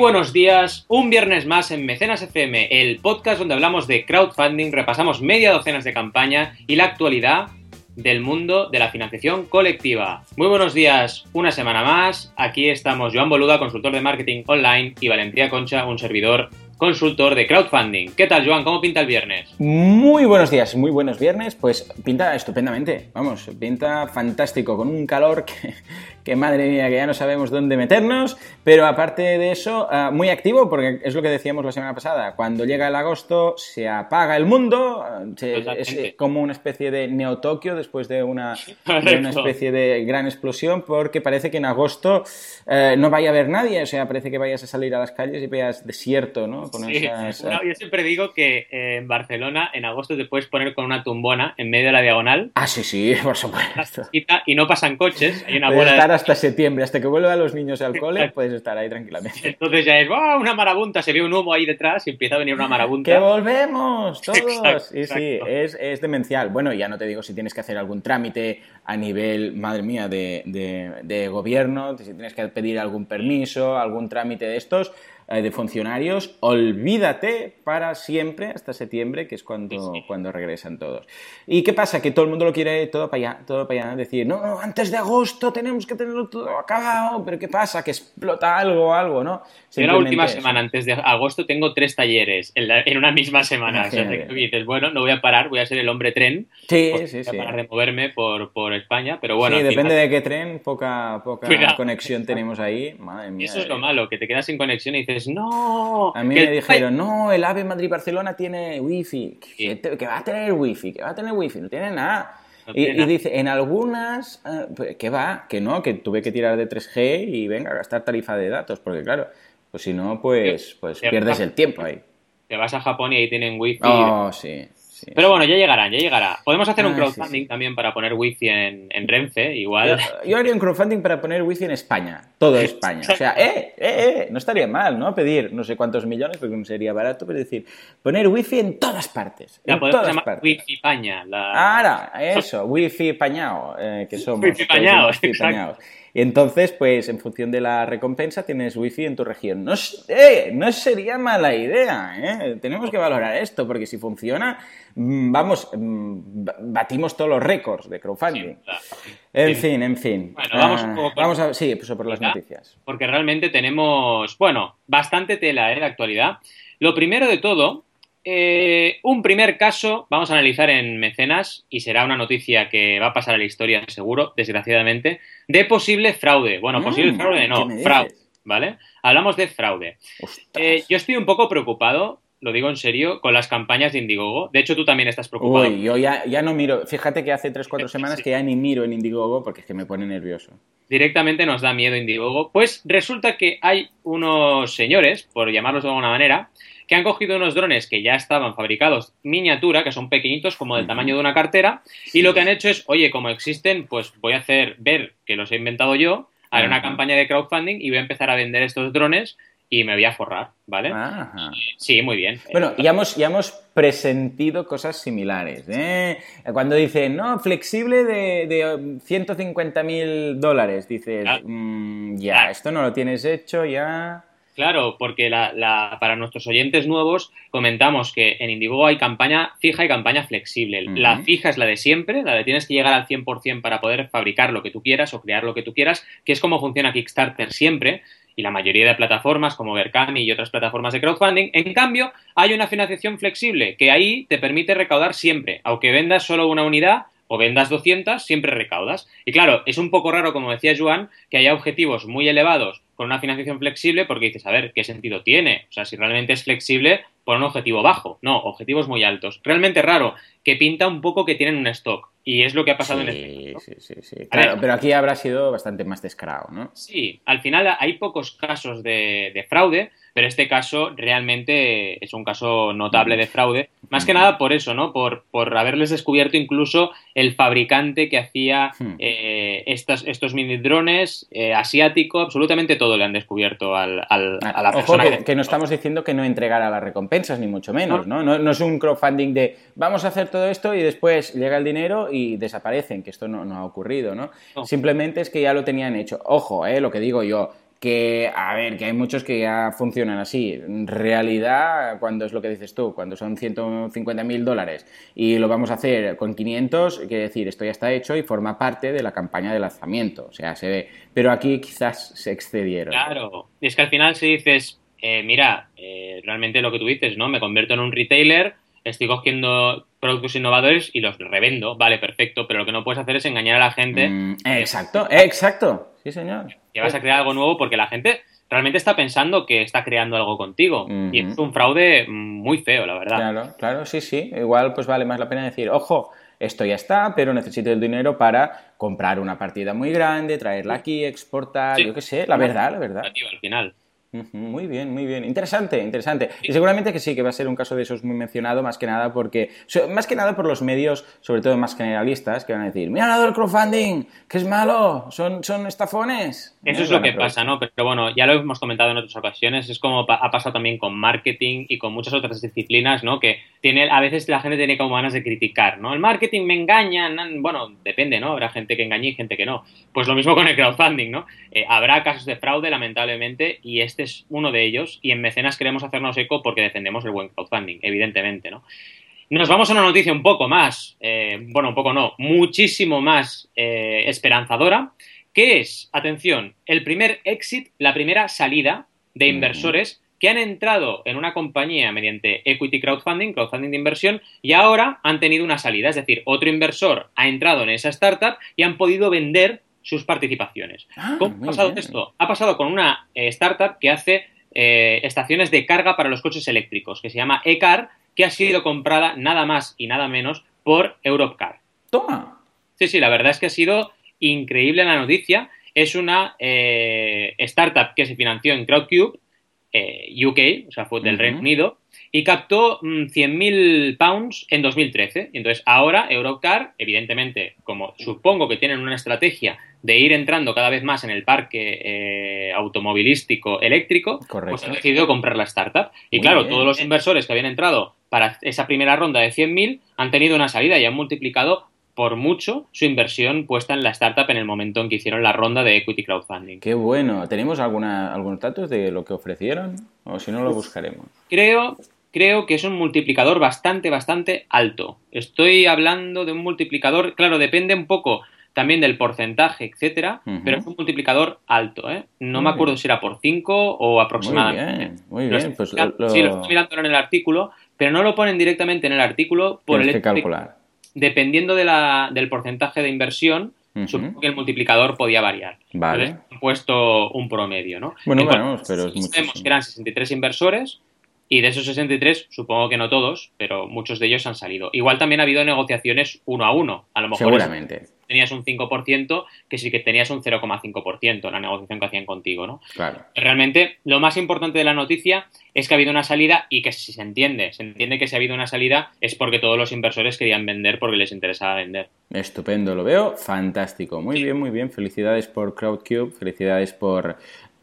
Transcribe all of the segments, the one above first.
Buenos días, un viernes más en Mecenas FM, el podcast donde hablamos de crowdfunding, repasamos media docenas de campaña y la actualidad del mundo de la financiación colectiva. Muy buenos días, una semana más. Aquí estamos Joan Boluda, consultor de marketing online, y Valentía Concha, un servidor consultor de crowdfunding. ¿Qué tal, Joan? ¿Cómo pinta el viernes? Muy buenos días, muy buenos viernes. Pues pinta estupendamente, vamos, pinta fantástico, con un calor que, que madre mía, que ya no sabemos dónde meternos, pero aparte de eso, ah, muy activo, porque es lo que decíamos la semana pasada, cuando llega el agosto se apaga el mundo, ah, es como una especie de Neo-Tokio después de una, una, especie de gran explosión, porque parece que en agosto eh, no vaya a haber nadie, o sea, parece que vayas a salir a las calles y veas desierto, ¿no? yo siempre digo que eh, en Barcelona en agosto te puedes poner con una tumbona en medio de la diagonal. Ah, sí, sí, por supuesto. Y no pasan coches, hay una bola hasta septiembre, hasta que vuelvan los niños al cole, puedes estar ahí tranquilamente. Entonces ya es, una marabunta, se ve un humo ahí detrás y empieza a venir una marabunta. ¡Que volvemos todos! y sí, es, es, demencial. Bueno, ya no te digo si tienes que hacer algún trámite a nivel, madre mía, de, de, de gobierno, si tienes que pedir algún permiso, algún trámite de estos, de funcionarios, olvídate para siempre hasta septiembre, que es cuando, cuando regresan todos. ¿Y qué pasa? Que todo el mundo lo quiere todo para allá, todo para allá, decir, no, no, antes de agosto tenemos que tenerlo todo acabado, pero ¿qué pasa? Que explota algo, algo, ¿no? En la última semana, antes de agosto, tengo tres talleres en, una misma semana. O sea, dices, bueno, no voy a parar, voy a ser el hombre tren. Sí, sí, sí. Para removerme por, por España, pero bueno. Sí, depende de qué tren, poca, poca conexión tenemos ahí. Madre mía. Eso es lo malo, que te quedas sin conexión y dices, no. A mí me dijeron, no, el AVE Madrid-Barcelona tiene wifi. Que, que, va a tener wifi, que va a tener wifi, no tiene nada. y, dice, en algunas, uh, que va, que no, que tuve que tirar de 3G y venga a gastar tarifa de datos, porque claro, pues si no, pues, pues pierdes el tiempo ahí. Te vas a Japón y ahí tienen wifi. Oh, sí. Pero bueno, ya llegarán, ya llegará. Podemos hacer un ah, crowdfunding también para poner wifi en, en, Renfe, igual. Yo, haría un crowdfunding para poner wifi en España, todo España. O sea, eh, eh, eh, no estaría mal, ¿no? Pedir no sé cuántos millones, porque no sería barato, pero decir, poner wifi en todas partes. Ya, en podemos todas llamar wifi paña. Ahora, eso, wifi pañao, eh, que somos. Wifi pañaos, entonces, pues en función de la recompensa tienes wifi en tu región. No, eh, no sería mala idea, ¿eh? Tenemos que valorar esto, porque si funciona, mm, vamos, mm, batimos todos los récords de crowdfunding. En fin, en fin. Bueno, vamos ah, Vamos a, sí, pues por las noticias. Porque realmente tenemos, bueno, bastante tela ¿eh? de actualidad. Lo primero de todo eh, un primer caso vamos a analizar en Mecenas y será una noticia que va a pasar a la historia seguro, desgraciadamente, de posible fraude. Bueno, posible mm, fraude no, fraude, ¿vale? Hablamos de fraude. Eh, yo estoy un poco preocupado, lo digo en serio, con las campañas de Indiegogo. De hecho, tú también estás preocupado. Uy, yo ya, ya no miro. Fíjate que hace 3-4 semanas que ya ni miro en Indiegogo porque es que me pone nervioso. Directamente nos da miedo Indiegogo. Pues resulta que hay unos señores, por llamarlos de alguna manera, que han cogido unos drones que ya estaban fabricados miniatura, que son pequeñitos, como del tamaño de una cartera, y lo que han hecho es, oye, como existen, pues voy a hacer ver que los he inventado yo, haré una campaña de crowdfunding y voy a empezar a vender estos drones y me voy a forrar, ¿vale? Sí, muy bien. Bueno, ya hemos, ya hemos presentido cosas similares. ¿eh? Cuando dicen, no, flexible de, de 150 mil dólares, dices, mm, ya, esto no lo tienes hecho, ya... Claro, porque la, para nuestros oyentes nuevos comentamos que en Indiegogo hay campaña fija y campaña flexible. La fija es la de siempre, la de tienes que llegar al 100% para poder fabricar lo que tú quieras o crear lo que tú quieras, que es como funciona Kickstarter siempre y la mayoría de plataformas como Berkami y otras plataformas de crowdfunding. En cambio, hay una financiación flexible que ahí te permite recaudar siempre, aunque vendas solo una unidad o vendas 200, siempre recaudas. Y claro, es un poco raro, como decía Joan, que haya objetivos muy elevados con una financiación flexible porque dices, a ver, ¿qué sentido tiene? O sea, si realmente es flexible, por un objetivo bajo. No, objetivos muy altos. Realmente raro, que pinta un poco que tienen un stock. Y es lo que ha pasado en este caso. Sí, sí, sí. Claro, pero aquí habrá sido bastante más descarado, ¿no? Sí, al final hay pocos casos de, de fraude, pero este caso realmente es un caso notable de fraude. Más que nada por eso, ¿no? Por, por haberles descubierto incluso el fabricante que hacía hmm. eh, estos mini drones, eh, asiático, absolutamente todo le han descubierto al, al, a la persona. Ojo, que, no estamos diciendo que no entregara las recompensas, ni mucho menos, ¿no? ¿no? No, es un crowdfunding de vamos a hacer todo esto y después llega el dinero y desaparecen, que esto no, ha ocurrido, ¿no? Simplemente es que ya lo tenían hecho. Ojo, ¿eh? Lo que digo yo, que, a ver, que hay muchos que ya funcionan así. En realidad, cuando es lo que dices tú, cuando son 150 mil dólares y lo vamos a hacer con 500, quiere decir, esto ya está hecho y forma parte de la campaña de lanzamiento. O sea, se ve. Pero aquí quizás se excedieron. Claro. Y es que al final si dices, eh, mira, eh, realmente lo que tú dices, ¿no? Me convierto en un retailer, estoy cogiendo productos innovadores y los revendo, vale, perfecto, pero lo que no puedes hacer es engañar a la gente. Mm, exacto, exacto, sí señor. Que vas a crear algo nuevo porque la gente realmente está pensando que está creando algo contigo. Y es un fraude muy feo, la verdad. Claro, claro, sí, sí. Igual pues vale más la pena decir, ojo, esto ya está, pero necesito el dinero para comprar una partida muy grande, traerla aquí, exportar, yo qué sé, la verdad, la verdad. Al final. Muy bien, muy bien. Interesante, interesante. Y seguramente que sí, que va a ser un caso de esos muy mencionado, más que nada porque, más que nada por los medios, sobre todo más generalistas, que van a decir, mira lado del crowdfunding, que es malo, son, son estafones. Eso es lo que pasa, ¿no? Pero bueno, ya lo hemos comentado en otras ocasiones, es como ha pasado también con marketing y con muchas otras disciplinas, ¿no? Que tiene, a veces la gente tiene como ganas de criticar, ¿no? El marketing me engaña, bueno, depende, ¿no? Habrá gente que engañe y gente que no. Pues lo mismo con el crowdfunding, ¿no? Eh, habrá casos de fraude, lamentablemente, y este es uno de ellos y en Mecenas queremos hacernos eco porque defendemos el buen crowdfunding, evidentemente, ¿no? Nos vamos a una noticia un poco más, eh, bueno, un poco no, muchísimo más eh, esperanzadora, que es, atención, el primer exit, la primera salida de inversores que han entrado en una compañía mediante equity crowdfunding, crowdfunding de inversión, y ahora han tenido una salida. Es decir, otro inversor ha entrado en esa startup y han podido vender sus participaciones. Ah, ¿Cómo ha pasado esto? Ha pasado con una eh, startup que hace eh, estaciones de carga para los coches eléctricos, que se llama eCar, que ha sido comprada nada más y nada menos por Europcar. Toma. Sí, sí, la verdad es que ha sido increíble la noticia. Es una eh, startup que se financió en Crowdcube, UK, o sea, fue del Reino Unido, y captó 100.000 mm, pounds en 2013. Y entonces ahora Europcar, evidentemente, como supongo que tienen una estrategia de ir entrando cada vez más en el parque eh, automovilístico eléctrico, pues han decidido comprar la startup. Y claro, todos los inversores que habían entrado para esa primera ronda de 100.000 han tenido una salida y han multiplicado por mucho su inversión puesta en la startup en el momento en que hicieron la ronda de equity crowdfunding. Qué bueno. ¿Tenemos alguna, algunos datos de lo que ofrecieron? O si no, lo buscaremos. Creo, creo que es un multiplicador bastante, bastante alto. Estoy hablando de un multiplicador, claro, depende un poco también del porcentaje, etcétera, pero es un multiplicador alto, ¿eh? No me acuerdo si era por 5 o aproximadamente. Muy bien, muy bien. Pues Sí, lo estoy mirando en el artículo, pero no lo ponen directamente en el artículo por el que calcular. Dependiendo de la, del porcentaje de inversión, supongo que el multiplicador podía variar. Vale. han puesto un promedio, ¿no? Bueno, bueno, pero es que eran 63 inversores, y de esos 63, supongo que no todos, pero muchos de ellos han salido. Igual también ha habido negociaciones uno a uno. A lo mejor Seguramente. tenías un 5%, que sí que tenías un 0,5% en la negociación que hacían contigo, ¿no? Claro. Realmente, lo más importante de la noticia es que ha habido una salida y que si se entiende, se entiende que si ha habido una salida es porque todos los inversores querían vender porque les interesaba vender. Estupendo, lo veo fantástico. Muy bien, muy bien. Felicidades por Crowdcube, felicidades por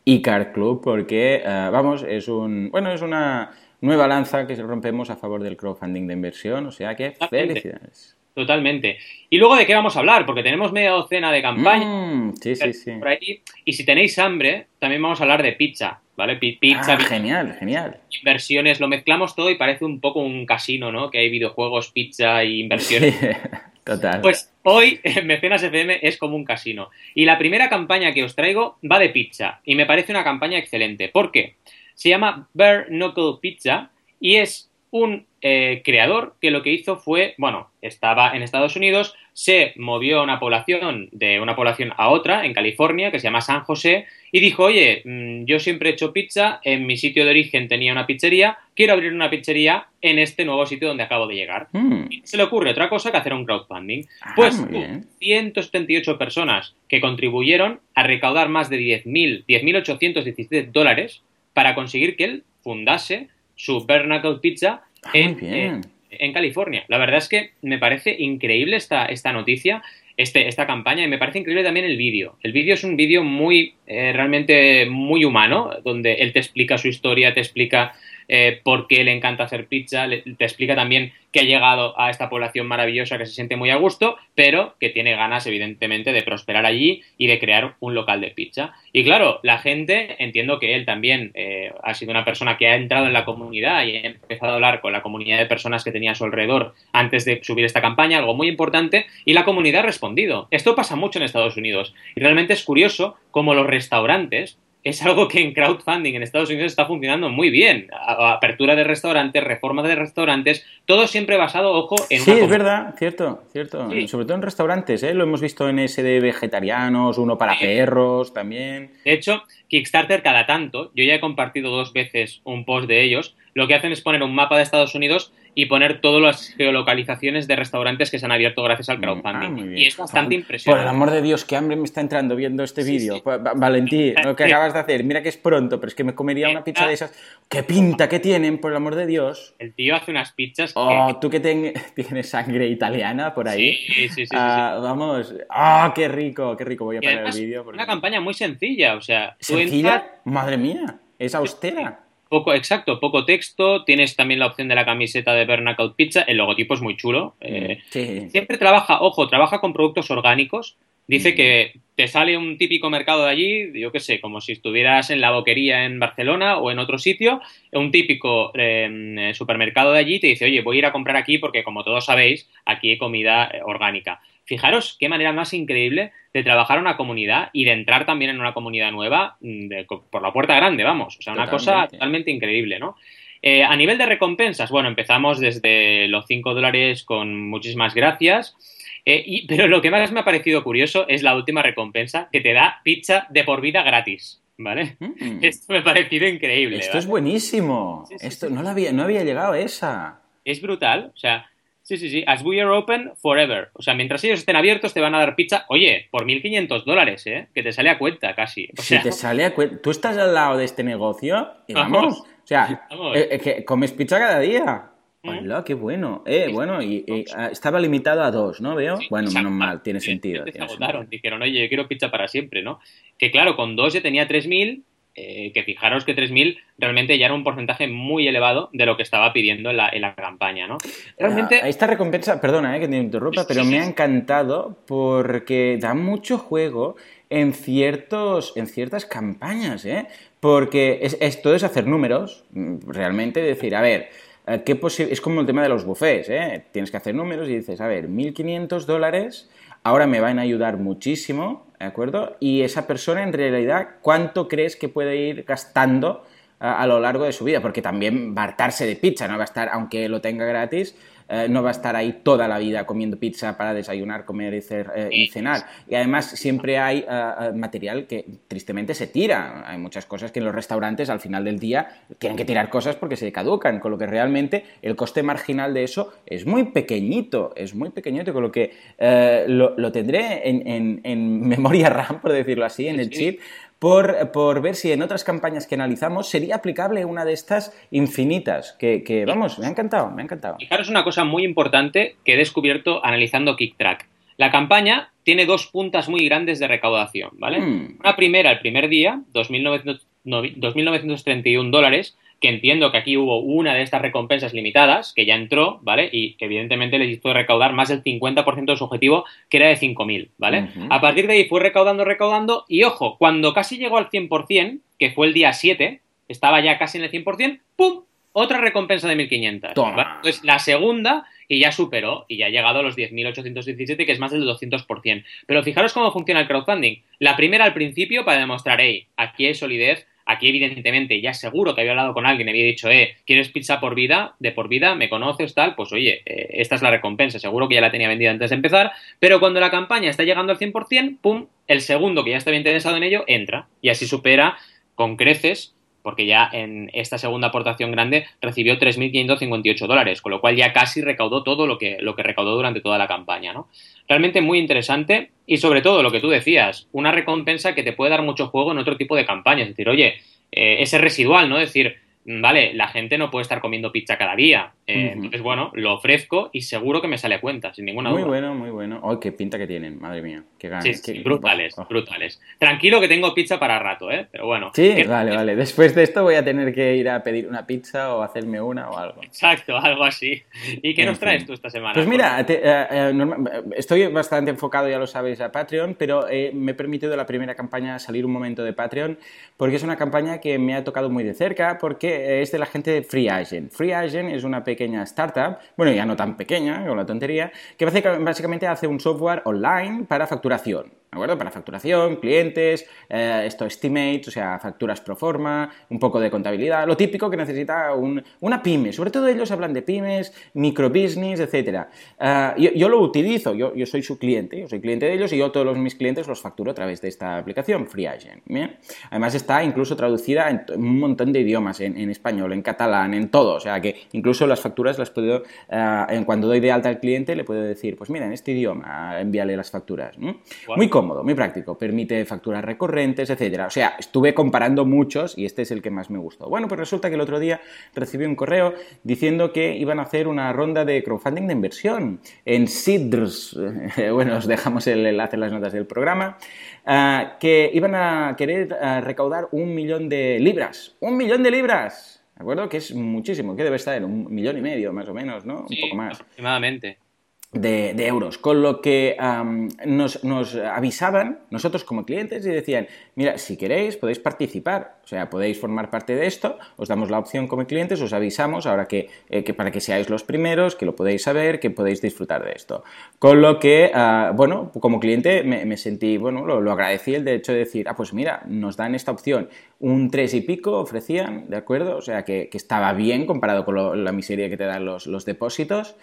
Icar Club porque, eh, vamos, es un, bueno, es una nueva lanza que rompemos a favor del crowdfunding de inversión, o sea que felicidades. Totalmente. Y luego de qué vamos a hablar, porque tenemos media docena de campañas mm, sí, sí, sí. por ahí. Y si tenéis hambre, también vamos a hablar de pizza, ¿vale? Pizza, ah, genial, genial. Inversiones, lo mezclamos todo y parece un poco un casino, ¿no? Que hay videojuegos, pizza y inversiones. Pues hoy en Mecenas FM es como un casino. Y la primera campaña que os traigo va de pizza. Y me parece una campaña excelente. ¿Por qué? Se llama Bare Knuckle Pizza y es un eh, creador que lo que hizo fue, bueno, estaba en Estados Unidos, se movió una población de una población a otra en California que se llama San José y dijo, oye, mm, yo siempre he hecho pizza, en mi sitio de origen tenía una pizzería, quiero abrir una pizzería en este nuevo sitio donde acabo de llegar. Mm. Y se le ocurre otra cosa que hacer un crowdfunding. Ah, pues 178 personas que contribuyeron a recaudar más de 10.000, 10.817 dólares para conseguir que él fundase su Bernacle Pizza ah, en, en, California. La verdad es que me parece increíble esta, esta noticia, este, esta campaña, y me parece increíble también el vídeo. El vídeo es un vídeo muy eh, realmente muy humano, donde él te explica su historia, te explica eh, por qué le encanta hacer pizza, te explica también que ha llegado a esta población maravillosa que se siente muy a gusto, pero que tiene ganas, evidentemente, de prosperar allí y de crear un local de pizza. Y claro, la gente, entiendo que él también eh, ha sido una persona que ha entrado en la comunidad y ha empezado a hablar con la comunidad de personas que tenía a su alrededor antes de subir esta campaña, algo muy importante, y la comunidad ha respondido. Esto pasa mucho en Estados Unidos. Y realmente es curioso cómo los restaurantes es algo que en crowdfunding en Estados Unidos está funcionando muy bien. Apertura de restaurantes, reforma de restaurantes, todo siempre basado, ojo, en... Sí, es verdad, cierto, cierto. Sobre todo en restaurantes, ¿eh? lo hemos visto en ese de vegetarianos, uno para perros también. De hecho, Kickstarter cada tanto, yo ya he compartido dos veces un post de ellos, lo que hacen es poner un mapa de Estados Unidos y poner todas las geolocalizaciones de restaurantes que se han abierto gracias al mm, crowdfunding. Ah, y es bastante impresionante. Por el amor de Dios, qué hambre me está entrando viendo este vídeo. Valentín, lo que acabas de hacer, mira que es pronto, pero es que me comería una pizza de esas. ¡Qué pinta que tienen, por el amor de Dios! El tío hace unas pizzas. Oh, tú que tienes sangre italiana por ahí. Sí, sí, sí. Ah, vamos. ¡Ah, qué rico, qué rico! Voy a poner el vídeo. Una campaña muy sencilla, o sea. ¿Sencilla? Madre mía, es austera. Poco, exacto, poco texto. Tienes también la opción de la camiseta de Bernacout Pizza. El logotipo es muy chulo. Eh, siempre trabaja, ojo, trabaja con productos orgánicos. Dice que te sale un típico mercado de allí, yo qué sé, como si estuvieras en la boquería en Barcelona o en otro sitio, un típico em, supermercado de allí te dice, oye, voy a ir a comprar aquí porque como todos sabéis, aquí hay comida eh, orgánica. Fijaros qué manera más increíble de trabajar una comunidad y de entrar también en una comunidad nueva mm, por la puerta grande, vamos. O sea, una cosa totalmente increíble, ¿no? Eh, a nivel de recompensas, bueno, empezamos desde los 5 dólares con muchísimas gracias. Eh, pero lo que más me ha parecido curioso es la última recompensa que te da pizza de por vida gratis. ¿Vale? Mm. Esto me ha parecido increíble. Esto es buenísimo. Esto no, había, no había llegado a esa. Es brutal. O sea, Sí, sí, sí. As we are open forever. O sea, mientras ellos estén abiertos, te van a dar pizza. Oye, por 1.500 dólares, ¿eh? Que te sale a cuenta casi. si te sale a cuenta. Tú estás al lado de este negocio y vamos. O sea, eh, eh, que comes pizza cada día. Hola, qué bueno. Eh, bueno, y, ah, estaba limitado a dos, ¿no? Veo. bueno, menos mal, tiene sentido. Se agotaron. Dijeron, oye, yo quiero pizza para siempre, ¿no? Que claro, con dos ya tenía 3.000 eh, que fijaros que 3.000 realmente ya era un porcentaje muy elevado de lo que estaba pidiendo en la, campaña, ¿no? Realmente... esta recompensa, perdona eh, que te interrumpa, pero me ha encantado porque da mucho juego en, ciertos, en ciertas campañas, ¿eh? Porque es, todo es hacer números, realmente decir, a ver, ¿qué es como el tema de los buffets, ¿eh? Tienes que hacer números y dices, a ver, 1.500 dólares ahora me van a ayudar muchísimo, ¿de acuerdo? Y esa persona en realidad, ¿cuánto crees que puede ir gastando a, a lo largo de su vida? Porque también va a hartarse de pizza, no va a estar, aunque lo tenga gratis, eh, no va a estar ahí toda la vida comiendo pizza para desayunar, comer y, eh, cenar. Y además siempre hay eh, material que tristemente se tira. Hay muchas cosas que en los restaurantes al final del día tienen que tirar cosas porque se caducan, con lo que realmente el coste marginal de eso es muy pequeñito, es muy pequeñito, con lo que lo, tendré en, memoria RAM, por decirlo así, en el chip por, ver si en otras campañas que analizamos sería aplicable una de estas infinitas, que, vamos, me ha encantado, me ha encantado. Fijaros una cosa muy importante que he descubierto analizando KickTrack. La campaña tiene dos puntas muy grandes de recaudación, ¿vale? Hmm. Una primera, el primer día, 2.931 dólares, que entiendo que aquí hubo una de estas recompensas limitadas, que ya entró, ¿vale? Y que evidentemente les hizo recaudar más del 50% de su objetivo, que era de 5.000, ¿vale? A partir de ahí fue recaudando, recaudando, y ojo, cuando casi llegó al 100%, que fue el día 7, estaba ya casi en el 100%, ¡pum! Otra recompensa de 1.500. Entonces, la segunda, y ya superó, y ya ha llegado a los 10.817, que es más del 200%. Pero fijaros cómo funciona el crowdfunding. La primera al principio para demostrar, hey, aquí hay solidez, Aquí, evidentemente, ya seguro que había hablado con alguien, había dicho, eh, ¿quieres pizza por vida? De por vida, ¿me conoces? Tal, pues oye, eh, esta es la recompensa. Seguro que ya la tenía vendida antes de empezar, pero cuando la campaña está llegando al 100%, pum, el segundo que ya estaba interesado en ello entra y así supera con creces porque ya en esta segunda aportación grande recibió 3.558 dólares, con lo cual ya casi recaudó todo lo que, lo que recaudó durante toda la campaña. ¿no? Realmente muy interesante y sobre todo lo que tú decías, una recompensa que te puede dar mucho juego en otro tipo de campañas. Es decir, oye, eh, ese residual, ¿no? Es decir, vale, la gente no puede estar comiendo pizza cada día. Eh, entonces, bueno, lo ofrezco y seguro que me sale a cuenta, sin ninguna duda. Muy bueno, muy bueno. ¡Ay, qué pinta que tienen! Madre mía, qué ganas. Sí, brutales, oh. brutales. Tranquilo que tengo pizza para rato, ¿eh? Pero bueno. Sí, vale, vale. Después de esto voy a tener que ir a pedir una pizza o hacerme una o algo. Exacto, algo así. ¿Y qué nos traes tú esta semana? Pues mira, eh, eh, estoy bastante enfocado, ya lo sabéis, a Patreon, pero me he permitido la primera campaña salir un momento de Patreon porque es una campaña que me ha tocado muy de cerca porque es de la gente de Free Agent. Free Agent es una pequeña startup, bueno, ya no tan pequeña, con la tontería, que básicamente hace un software online para facturación. ¿De acuerdo? Para facturación, clientes, eh, esto estimates, o sea, facturas pro forma, un poco de contabilidad, lo típico que necesita una pyme. Sobre todo ellos hablan de pymes, microbusiness, etc. Eh, yo, lo utilizo, yo, soy su cliente, yo soy cliente de ellos y yo todos los, mis clientes los facturo a través de esta aplicación, FreeAgent. Además está incluso traducida en un montón de idiomas, en, español, en catalán, en todo. O sea que incluso las facturas las puedo, eh, en cuando doy de alta al cliente, le puedo decir, pues mira, en este idioma, envíale las facturas. Muy cómodo, muy práctico, permite facturas recurrentes, etcétera. O sea, estuve comparando muchos y este es el que más me gustó. Bueno, pues resulta que el otro día recibí un correo diciendo que iban a hacer una ronda de crowdfunding de inversión en Sidrs. bueno, os dejamos el enlace en las notas del programa. Ah, que iban a querer ah, recaudar un millón de libras. ¡Un millón de libras! ¿De acuerdo? Que es muchísimo, que debe estar en un millón y medio, más o menos, ¿no? un poco más. Aproximadamente de, euros, con lo que nos, nos, avisaban nosotros como clientes y decían, mira, si queréis podéis participar, o sea, podéis formar parte de esto, os damos la opción como clientes, os avisamos ahora que, eh, que para que seáis los primeros, que lo podéis saber, que podéis disfrutar de esto. Con lo que, ah, bueno, como cliente me, sentí, bueno, lo, agradecí el hecho de decir, ah, pues mira, nos dan esta opción, un tres y pico ofrecían, ¿de acuerdo? O sea, que, estaba bien comparado con la miseria que te dan los, los depósitos.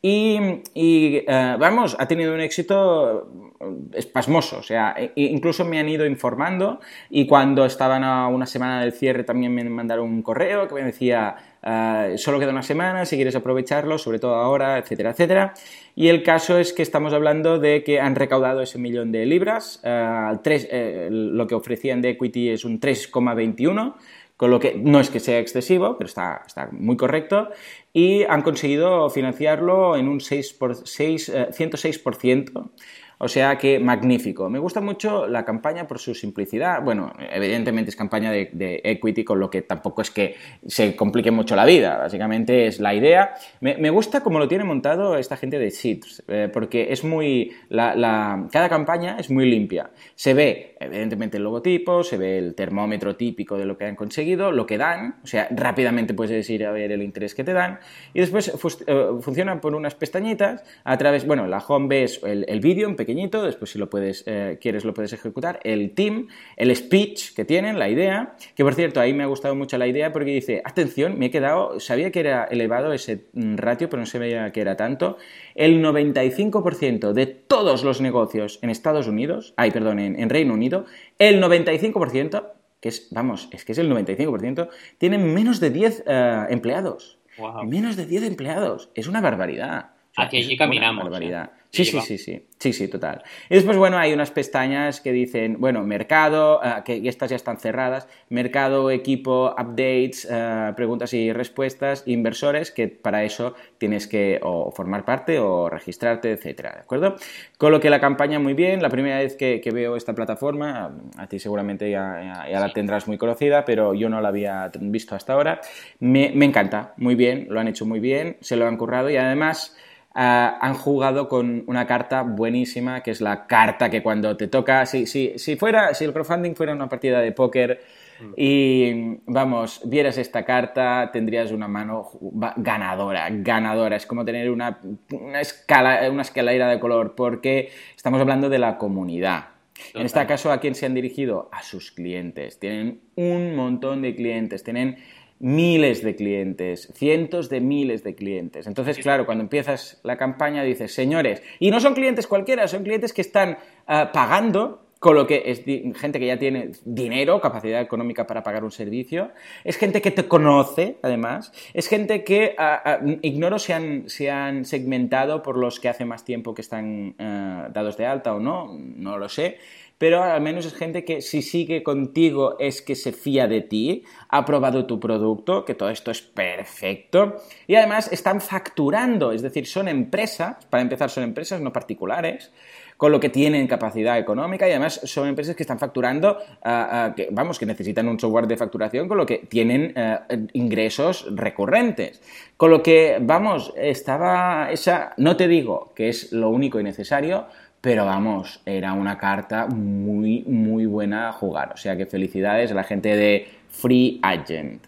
Y, eh, vamos, ha tenido un éxito espasmoso, o sea, e, e incluso me han ido informando y cuando estaban a una semana del cierre también me mandaron un correo que me decía, eh, solo queda una semana, si quieres aprovecharlo, sobre todo ahora, etcétera, etcétera. Y el caso es que estamos hablando de que han recaudado ese millón de libras, eh, lo que ofrecían de equity es un 3,21 con lo que no es que sea excesivo, pero está, está muy correcto, y han conseguido financiarlo en un 6 por 6, 106%. O sea que magnífico. Me gusta mucho la campaña por su simplicidad. Bueno, evidentemente es campaña de, equity, con lo que tampoco es que se complique mucho la vida. Básicamente es la idea. Me, gusta cómo lo tiene montado esta gente de Seeds, eh, porque es muy. cada campaña es muy limpia. Se ve, evidentemente, el logotipo, se ve el termómetro típico de lo que han conseguido, lo que dan. O sea, rápidamente puedes ir a ver el interés que te dan. Y después eh, funciona por unas pestañitas a través. Bueno, la home ves el, el vídeo en pequeñito, después si lo puedes, eh, quieres lo puedes ejecutar, el team, el speech que tienen, la idea, que por cierto, ahí me ha gustado mucho la idea porque dice, atención, me he quedado, sabía que era elevado ese mm, ratio, pero no se veía que era tanto, el 95% de todos los negocios en Estados Unidos, ay, perdón, en, Reino Unido, el 95%, que es, vamos, es que es el 95%, tienen menos de 10 eh, empleados. Menos de 10 empleados. Es una barbaridad. Aquí caminamos. Una ¿eh? Sí, sí, sí, sí, sí, sí, total. Y después, bueno, hay unas pestañas que dicen, bueno, mercado, uh, que estas ya están cerradas, mercado, equipo, updates, uh, preguntas y respuestas, inversores, que para eso tienes que o formar parte o registrarte, etcétera, ¿de acuerdo? Con lo que la campaña muy bien, la primera vez que, veo esta plataforma, a ti seguramente ya, ya, la tendrás muy conocida, pero yo no la había visto hasta ahora, me, me encanta, muy bien, lo han hecho muy bien, se lo han currado y además... Ah, han jugado con una carta buenísima, que es la carta que cuando te toca, si, si, si, fuera, si el crowdfunding fuera una partida de póker mm. y, vamos, vieras esta carta, tendrías una mano ganadora, ganadora. Es como tener una, una, escala, una escalera de color, porque estamos hablando de la comunidad. En este caso, ¿a quién se han dirigido? A sus clientes. Tienen un montón de clientes, tienen miles de clientes, cientos de miles de clientes. Entonces, claro, cuando empiezas la campaña dices, señores, y no son clientes cualquiera, son clientes que están ah, pagando con lo que es gente que ya tiene dinero, capacidad económica para pagar un servicio, es gente que te conoce, además, es gente que, ah, ignoro si han, han, segmentado por los que hace más tiempo que están dados de alta o no, no lo sé, pero al menos es gente que si sigue contigo es que se fía de ti, ha probado tu producto, que todo esto es perfecto, y además están facturando, es decir, son empresas, para empezar son empresas no particulares, con lo que tienen capacidad económica y además son empresas que están facturando, ah, ah, que, vamos, que necesitan un software de facturación con lo que tienen eh, ingresos recurrentes. Con lo que, vamos, estaba esa, no te digo que es lo único y necesario, pero vamos, era una carta muy, muy buena a jugar. O sea que felicidades a la gente de Free Agent.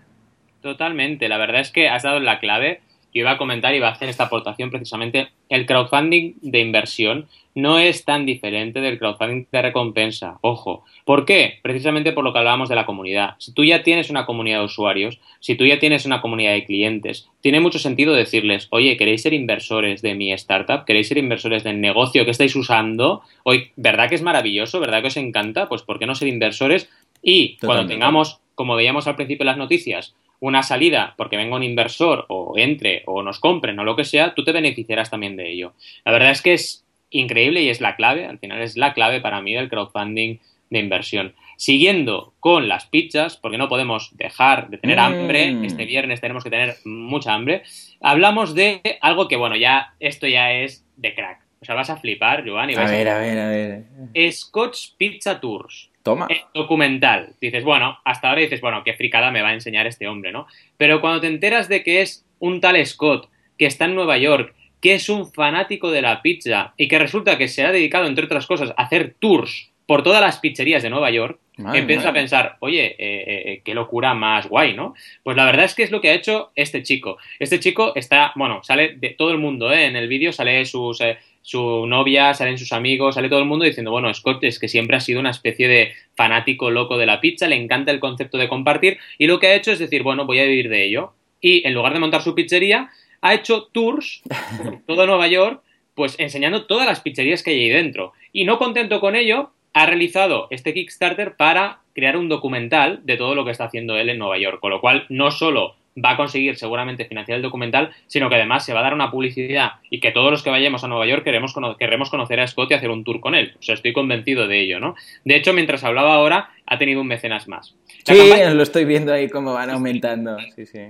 Totalmente, la verdad es que has dado la clave yo iba a comentar y iba a hacer esta aportación precisamente. El crowdfunding de inversión no es tan diferente del crowdfunding de recompensa. Ojo. ¿Por qué? Precisamente por lo que hablábamos de la comunidad. Si tú ya tienes una comunidad de usuarios, si tú ya tienes una comunidad de clientes, tiene mucho sentido decirles, oye, ¿queréis ser inversores de mi startup? ¿Queréis ser inversores del negocio que estáis usando? Hoy, ¿verdad que es maravilloso? ¿Verdad que os encanta? Pues ¿por qué no ser inversores? Y cuando tengamos, como veíamos al principio en las noticias, una salida porque venga un inversor o entre o nos compren o lo que sea, tú te beneficiarás también de ello. La verdad es que es increíble y es la clave, al final es la clave para mí del crowdfunding de inversión. Siguiendo con las pizzas, porque no podemos dejar de tener mm. hambre, este viernes tenemos que tener mucha hambre, hablamos de algo que, bueno, ya esto ya es de crack. O sea, vas a flipar, Joan. Y a ver, a ver, a ver. Scotch Pizza Tours. Toma. documental. Dices, bueno, hasta ahora dices, bueno, qué fricada me va a enseñar este hombre, ¿no? Pero cuando te enteras de que es un tal Scott que está en Nueva York, que es un fanático de la pizza y que resulta que se ha dedicado, entre otras cosas, a hacer tours por todas las pizzerías de Nueva York, empiezas a pensar, oye, eh, eh, eh, qué locura más guay, ¿no? Pues la verdad es que es lo que ha hecho este chico. Este chico está, bueno, sale de todo el mundo, ¿eh? En el vídeo sale sus su novia, salen sus amigos, sale todo el mundo diciendo, bueno, Scott es que siempre ha sido una especie de fanático loco de la pizza, le encanta el concepto de compartir y lo que ha hecho es decir, bueno, voy a vivir de ello. Y en lugar de montar su pizzería, ha hecho tours por todo Nueva York, pues enseñando todas las pizzerías que hay ahí dentro. Y no contento con ello, ha realizado este Kickstarter para crear un documental de todo lo que está haciendo él en Nueva York, con lo cual no solo va a conseguir seguramente financiar el documental, sino que además se va a dar una publicidad y que todos los que vayamos a Nueva York queremos, querremos conocer a Scott y hacer un tour con él. O sea, estoy convencido de ello, ¿no? De hecho, mientras hablaba ahora, ha tenido un mecenas más. sí, lo estoy viendo ahí cómo van aumentando.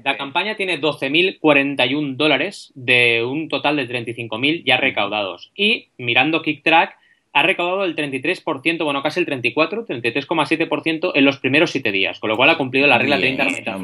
La campaña tiene 12.041 dólares de un total de 35.000 ya recaudados. Y mirando KickTrack, ha recaudado el 33%, bueno, casi el 34, 33,7% en los primeros 7 días, con lo cual ha cumplido la regla de 30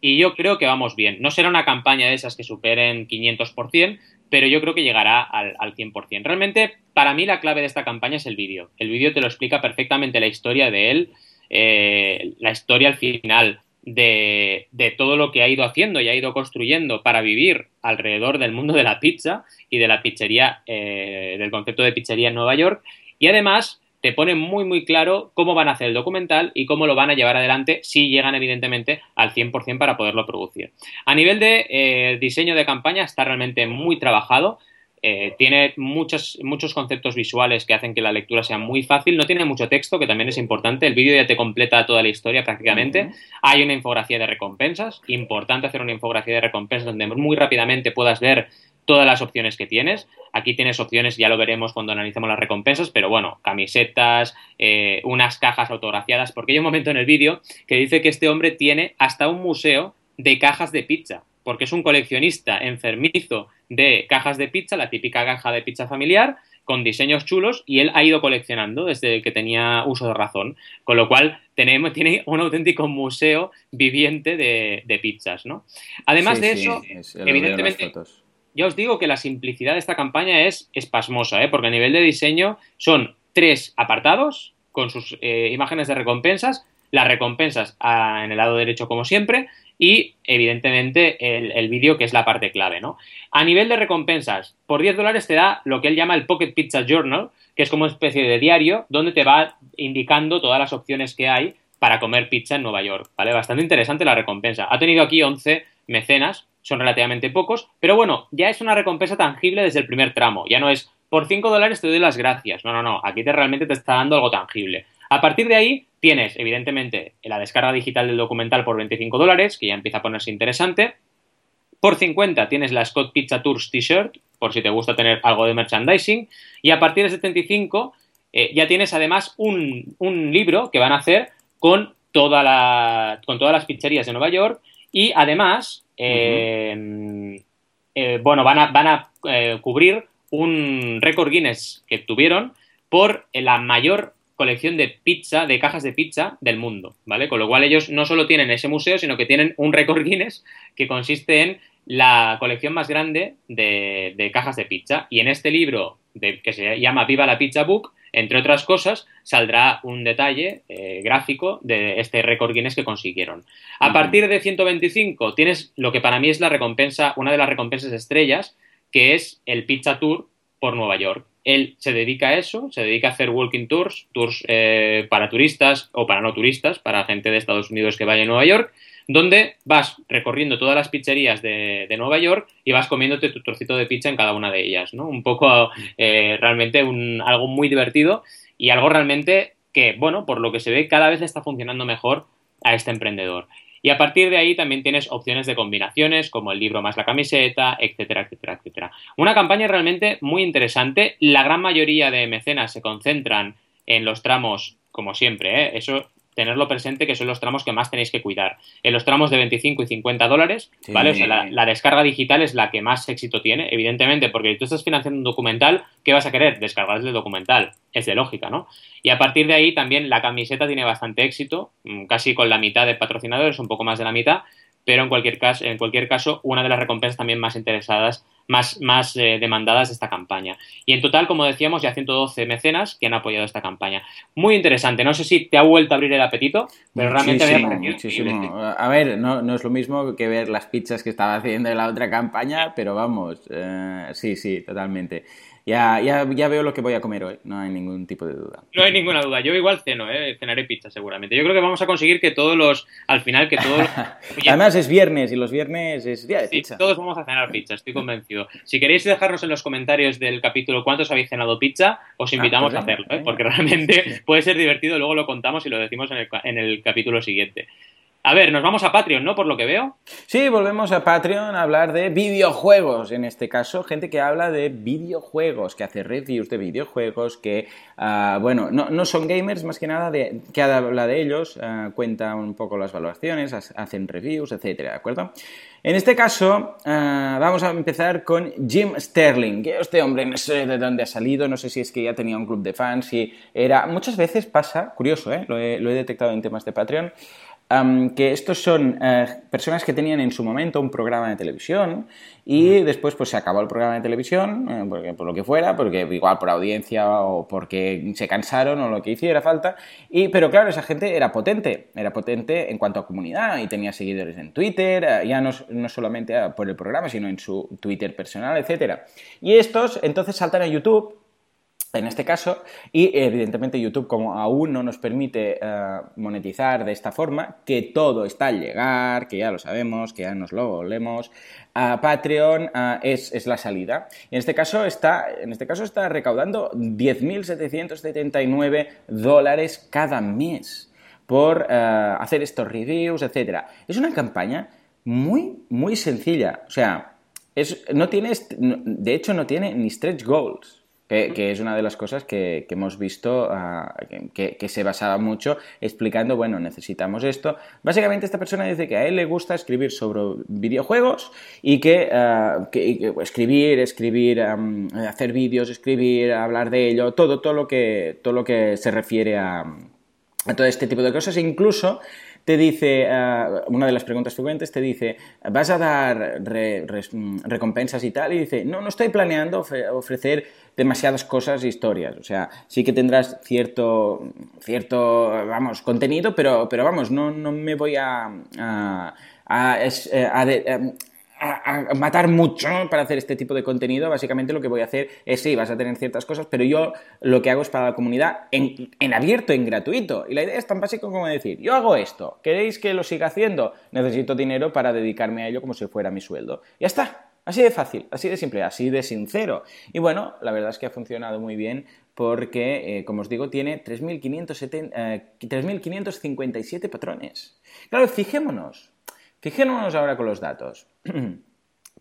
y yo creo que vamos bien. No será una campaña de esas que superen 500%, pero yo creo que llegará al, al 100%. Realmente, para mí la clave de esta campaña es el vídeo. El vídeo te lo explica perfectamente la historia de él, eh, la historia al final de, de, todo lo que ha ido haciendo y ha ido construyendo para vivir alrededor del mundo de la pizza y de la pizzería, eh, del concepto de pizzería en Nueva York. Y además te pone muy muy claro cómo van a hacer el documental y cómo lo van a llevar adelante si llegan evidentemente al 100% para poderlo producir. A nivel de eh, diseño de campaña está realmente muy trabajado. Eh, tiene muchos, muchos conceptos visuales que hacen que la lectura sea muy fácil. No tiene mucho texto, que también es importante. El vídeo ya te completa toda la historia prácticamente. Hay una infografía de recompensas. Importante hacer una infografía de recompensas donde muy rápidamente puedas ver todas las opciones que tienes. Aquí tienes opciones, ya lo veremos cuando analicemos las recompensas, pero bueno, camisetas, eh, unas cajas autografiadas, porque hay un momento en el vídeo que dice que este hombre tiene hasta un museo de cajas de pizza, porque es un coleccionista enfermizo de cajas de pizza, la típica caja de pizza familiar, con diseños chulos y él ha ido coleccionando desde que tenía uso de razón, con lo cual tenemos, tiene un auténtico museo viviente de, pizzas, ¿no? Además de eso, evidentemente, ya os digo que la simplicidad de esta campaña es espasmosa, ¿eh? porque a nivel de diseño son tres apartados con sus eh, imágenes de recompensas, las recompensas en el lado derecho como siempre y evidentemente el, vídeo que es la parte clave, ¿no? A nivel de recompensas, por 10 dólares te da lo que él llama el Pocket Pizza Journal, que es como una especie de diario donde te va indicando todas las opciones que hay para comer pizza en Nueva York, ¿vale? Bastante interesante la recompensa. Ha tenido aquí 11 mecenas, son relativamente pocos, pero bueno, ya es una recompensa tangible desde el primer tramo, ya no es por 5 dólares te doy las gracias, no, no, no, aquí te realmente te está dando algo tangible. A partir de ahí tienes, evidentemente, la descarga digital del documental por 25 dólares, que ya empieza a ponerse interesante. Por 50 tienes la Scott Pizza Tours T-shirt, por si te gusta tener algo de merchandising. Y a partir de 75 eh, ya tienes además un, libro que van a hacer con, toda la, con todas las pizzerías de Nueva York y además, eh, eh, bueno, van a, van a cubrir un récord Guinness que tuvieron por la mayor colección de pizza, de cajas de pizza del mundo, ¿vale? Con lo cual ellos no solo tienen ese museo, sino que tienen un récord Guinness que consiste en la colección más grande de, cajas de pizza. Y en este libro, de, que se llama Viva la Pizza Book, entre otras cosas, saldrá un detalle eh, gráfico de este récord Guinness que consiguieron. A partir de 125 tienes lo que para mí es la recompensa, una de las recompensas estrellas, que es el Pizza Tour por Nueva York. Él se dedica a eso, se dedica a hacer walking tours, tours eh, para turistas o para no turistas, para gente de Estados Unidos que vaya a Nueva York, donde vas recorriendo todas las pizzerías de, Nueva York y vas comiéndote tu trocito de pizza en cada una de ellas, ¿no? Un poco eh, realmente un, algo muy divertido y algo realmente que, bueno, por lo que se ve, cada vez está funcionando mejor a este emprendedor. Y a partir de ahí también tienes opciones de combinaciones, como el libro más la camiseta, etcétera, etcétera, etcétera. Una campaña realmente muy interesante. La gran mayoría de mecenas se concentran en los tramos, como siempre, ¿eh? eso tenerlo presente que son los tramos que más tenéis que cuidar. En los tramos de 25 y 50 dólares, ¿vale? O sea, la, descarga digital es la que más éxito tiene, evidentemente, porque si tú estás financiando un documental, ¿qué vas a querer? Descargar el documental. Es de lógica, ¿no? Y a partir de ahí también la camiseta tiene bastante éxito, mm, casi con la mitad de patrocinadores, un poco más de la mitad, pero en cualquier caso, en cualquier caso una de las recompensas también más interesadas, más, más eh, demandadas de esta campaña. Y en total, como decíamos, ya 112 mecenas que han apoyado esta campaña. Muy interesante. No sé si te ha vuelto a abrir el apetito, pero realmente me ha A ver, no, no, es lo mismo que ver las pizzas que estaba haciendo en la otra campaña, pero vamos, eh, sí, sí, totalmente. Ya, ya, ya veo lo que voy a comer hoy, no hay ningún tipo de duda. No hay ninguna duda, yo igual ceno, ¿eh? cenaré pizza seguramente. Yo creo que vamos a conseguir que todos los, al final, que todos... Además es viernes y los viernes es día de sí, todos vamos a cenar pizza, estoy convencido. Si queréis dejarnos en los comentarios del capítulo cuántos habéis cenado pizza, os ah, invitamos pues a hacerlo, ¿eh? porque realmente puede ser divertido, luego lo contamos y lo decimos en el, en el capítulo siguiente. A ver, nos vamos a Patreon, ¿no? Por lo que veo. Sí, volvemos a Patreon a hablar de videojuegos. En este caso, gente que habla de videojuegos, que hace reviews de videojuegos, que, ah, bueno, no, son gamers más que nada, que habla de ellos, uh, cuenta un poco las valoraciones, hacen reviews, etcétera, ¿de acuerdo? En este caso, ah, vamos a empezar con Jim Sterling. Que este hombre no sé de dónde ha salido, no sé si es que ya tenía un club de fans, si era... Muchas veces pasa, curioso, ¿eh? lo he detectado en temas de Patreon, que estos son eh, personas que tenían en su momento un programa de televisión y después pues se acabó el programa de televisión, eh, porque, por lo que fuera, porque igual por audiencia o porque se cansaron o lo que hiciera falta, y, pero claro, esa gente era potente, era potente en cuanto a comunidad y tenía seguidores en Twitter, eh, ya no, no solamente por el programa, sino en su Twitter personal, etc. Y estos entonces saltan a YouTube en este caso, y evidentemente YouTube, como aún no nos permite eh, monetizar de esta forma, que todo está al llegar, que ya lo sabemos, que ya nos lo olemos, a Patreon es, la salida. en este caso está, en este caso está recaudando 10.779 dólares cada mes por eh, hacer estos reviews, etc. Es una campaña muy, muy sencilla. O sea, es, no tiene, de hecho no tiene ni stretch goals que, es una de las cosas que, hemos visto ah, que, se basaba mucho explicando, bueno, necesitamos esto. Básicamente esta persona dice que a él le gusta escribir sobre videojuegos y que, ah, escribir, escribir, hacer vídeos, escribir, hablar de ello, todo, todo, lo, que, todo lo que se refiere a, a todo este tipo de cosas, incluso te dice, eh, una de las preguntas frecuentes te dice, ¿vas a dar recompensas y tal? Y dice, no, no estoy planeando ofrecer demasiadas cosas e historias. O sea, sí que tendrás cierto, cierto vamos, contenido, pero, pero vamos, no, no me voy a, a, a, eh, a, matar mucho para hacer este tipo de contenido, básicamente lo que voy a hacer es, sí, vas a tener ciertas cosas, pero yo lo que hago es para la comunidad en, en abierto, en gratuito. Y la idea es tan básica como decir, yo hago esto, ¿queréis que lo siga haciendo? Necesito dinero para dedicarme a ello como si fuera mi sueldo. Ya está. Así de fácil, así de simple, así de sincero. Y bueno, la verdad es que ha funcionado muy bien porque, eh, como os digo, tiene 3.557 eh, patrones. Claro, fijémonos, Fijémonos ahora con los datos.